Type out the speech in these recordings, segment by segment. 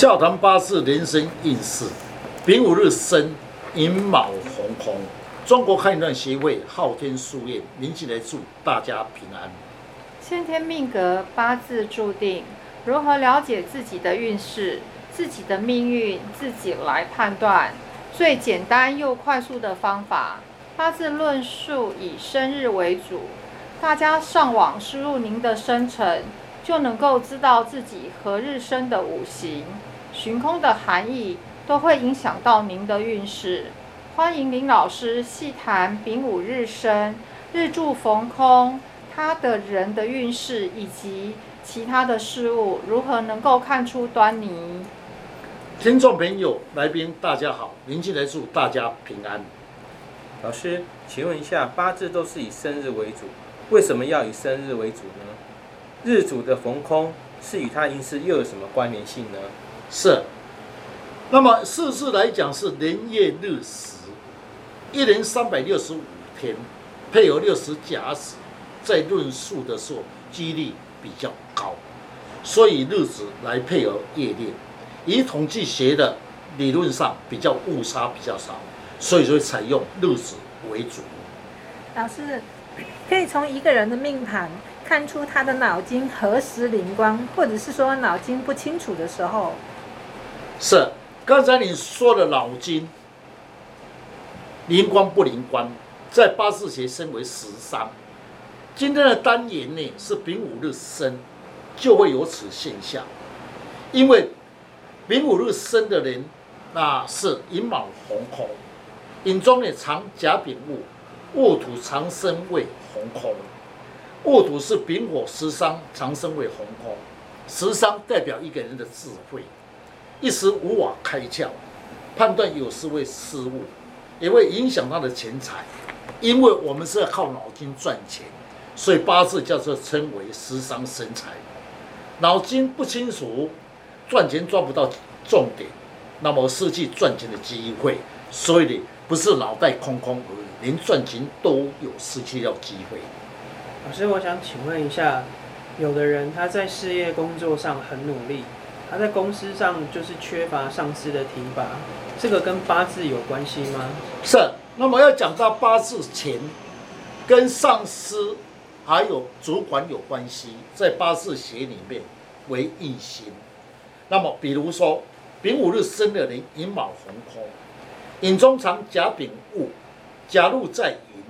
笑谈八字人生运势，丙午日生寅卯红空。中国汉传协会昊天书院，您进来祝大家平安。先天命格八字注定，如何了解自己的运势、自己的命运，自己来判断。最简单又快速的方法，八字论述以生日为主。大家上网输入您的生辰。就能够知道自己何日生的五行、旬空的含义，都会影响到您的运势。欢迎林老师细谈丙午日生、日柱逢空，他的人的运势以及其他的事物，如何能够看出端倪？听众朋友、来宾，大家好，林进来祝大家平安。老师，请问一下，八字都是以生日为主，为什么要以生日为主呢？日主的逢空是与他运势又有什么关联性呢？是，那么四字来讲是年月日时，一年三百六十五天，配有六十甲子，在论述的时候几率比较高，所以日子来配合夜练，以统计学的理论上比较误差比较少，所以说采用日子为主。老师可以从一个人的命盘。看出他的脑筋何时灵光，或者是说脑筋不清楚的时候，是刚才你说的脑筋灵光不灵光，在八字学称为十伤。今天的单元呢是丙午日生，就会有此现象。因为丙午日生的人，那是寅卯红空，寅中呢藏甲丙戊，戊土藏生为红空。戊土是丙火食伤，长生为红空。食伤代表一个人的智慧，一时无法开窍，判断有时会失误，也会影响他的钱财。因为我们是要靠脑筋赚钱，所以八字叫做称为食伤生财。脑筋不清楚，赚钱抓不到重点，那么失去赚钱的机会。所以你不是脑袋空空而已，连赚钱都有失去掉机会。老师，我想请问一下，有的人他在事业工作上很努力，他在公司上就是缺乏上司的提拔，这个跟八字有关系吗？是。那么要讲到八字前，跟上司还有主管有关系，在八字学里面为印星。那么比如说丙午日生的人，寅卯红空，寅中藏甲丙戊，甲入在寅。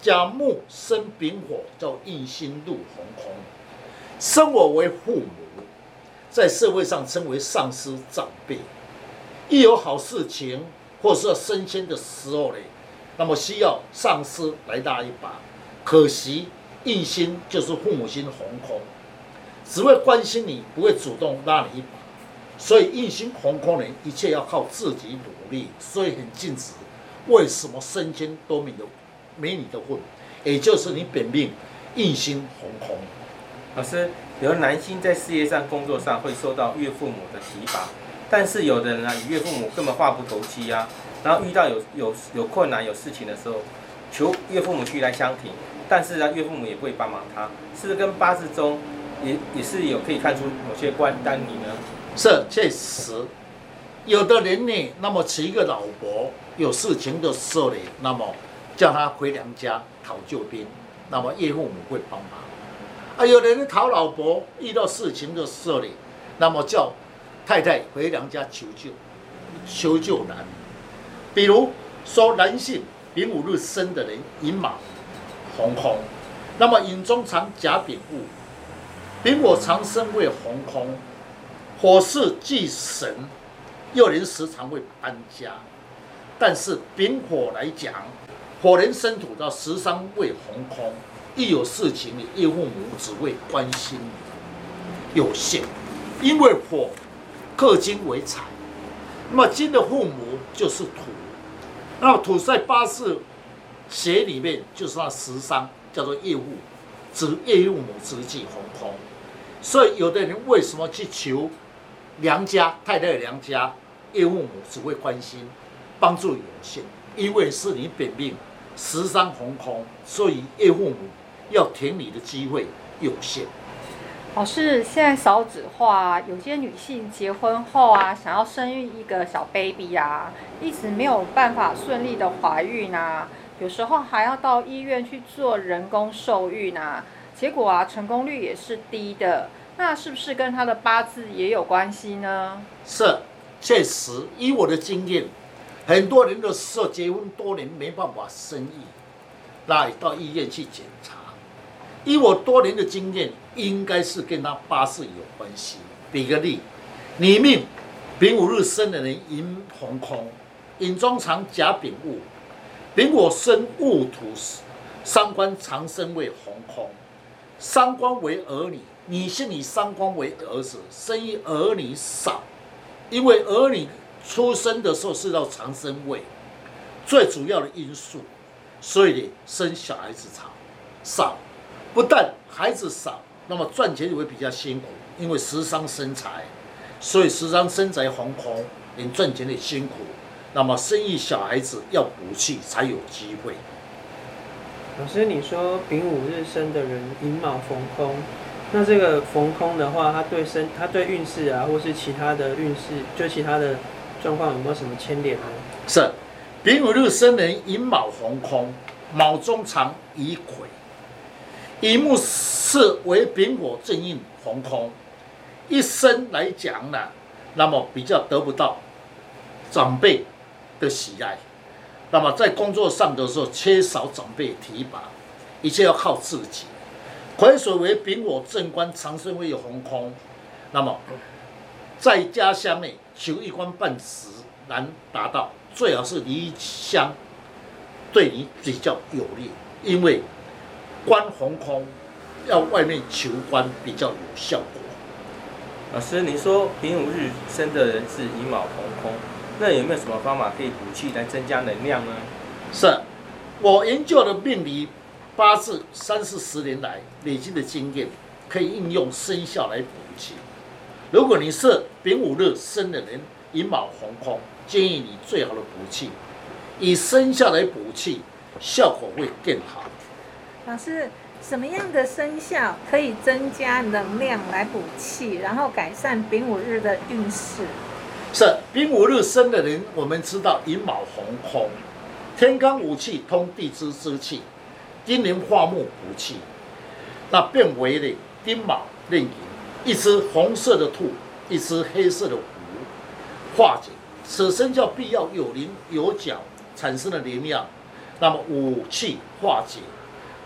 甲木生丙火，叫印星入红空，生我为父母，在社会上称为上司长辈。一有好事情或是要升迁的时候呢，那么需要上司来拉一把。可惜印星就是父母星红空，只会关心你，不会主动拉你一把。所以印星红空人，一切要靠自己努力，所以很尽职。为什么升迁都没有？没你的份，也就是你本命印星红空。老师，有的男性在事业上、工作上会受到岳父母的提拔，但是有的人呢，与岳父母根本话不投机啊。然后遇到有有有困难、有事情的时候，求岳父母去来相挺，但是呢，岳父母也不会帮忙他，是不是跟八字中也也是有可以看出某些关单你呢？是确实，有的人呢，那么娶一个老婆，有事情的时候呢，那么。叫他回娘家讨救兵，那么岳父母会帮忙。啊，有人讨老婆，遇到事情的时候呢，那么叫太太回娘家求救，求救难。比如说男性丙午日生的人，寅马红空，那么寅中藏甲丙戊，丙火长生为红空，火是忌神，又人时常会搬家，但是丙火来讲。火人生土到十三位红空，一有事情，你岳父母只会关心你有限，因为火克金为财，那么金的父母就是土，那么土在八字学里面就是那十三，叫做业务，指岳父母直系红空，所以有的人为什么去求娘家太太的娘家，岳父母只会关心帮助有限，因为是你本命。十三红空，所以岳父母要填你的机会有限。老师，现在少子化啊，有些女性结婚后啊，想要生育一个小 baby 啊，一直没有办法顺利的怀孕啊，有时候还要到医院去做人工受孕啊，结果啊，成功率也是低的。那是不是跟她的八字也有关系呢？是，确实，以我的经验，很多人的时候结婚多年没办法生育，那到医院去检查。以我多年的经验，应该是跟他八字有关系。比个例，你命丙午日生的人寅红空，寅中藏甲丙戊，丙火生戊土，三官长生为红空，三官为儿女。你姓以三官为儿子，生育儿女少，因为儿女出生的时候是到长生位，最主要的因素，所以生小孩子少少，不但孩子少，那么赚钱也会比较辛苦，因为食伤身材，所以食伤身材红空，你赚钱的辛苦，那么生育小孩子要补气才有机会。老师，你说丙午日生的人寅卯逢空。那这个逢空的话，它对身，它对运势啊，或是其他的运势，就其他的状况有没有什么牵连呢？是，丙午日生人寅卯逢空，卯中藏乙癸，乙木是为丙火正印逢空，一生来讲呢，那么比较得不到长辈的喜爱，那么在工作上的时候缺少长辈提拔，一切要靠自己。癸水为丙火正官，长生为有红空，那么在家乡内求一官半职难达到，最好是离乡，对你比较有利，因为官红空要外面求官比较有效果。老师，你说丙午日生的人是乙卯红空，那有没有什么方法可以补气来增加能量呢？是，我研究的命理。八字三四十年来累积的经验，可以应用生肖来补气。如果你是丙午日生的人，寅卯红空，建议你最好的补气，以生肖来补气，效果会更好。老师，什么样的生肖可以增加能量来补气，然后改善丙午日的运势？是丙午日生的人，我们知道寅卯红空，天干五气通地支之气。金年化木补气，那变为了丁卯壬寅，一只红色的兔，一只黑色的虎，化解。此生肖必要有灵有角产生的能量，那么武器化解，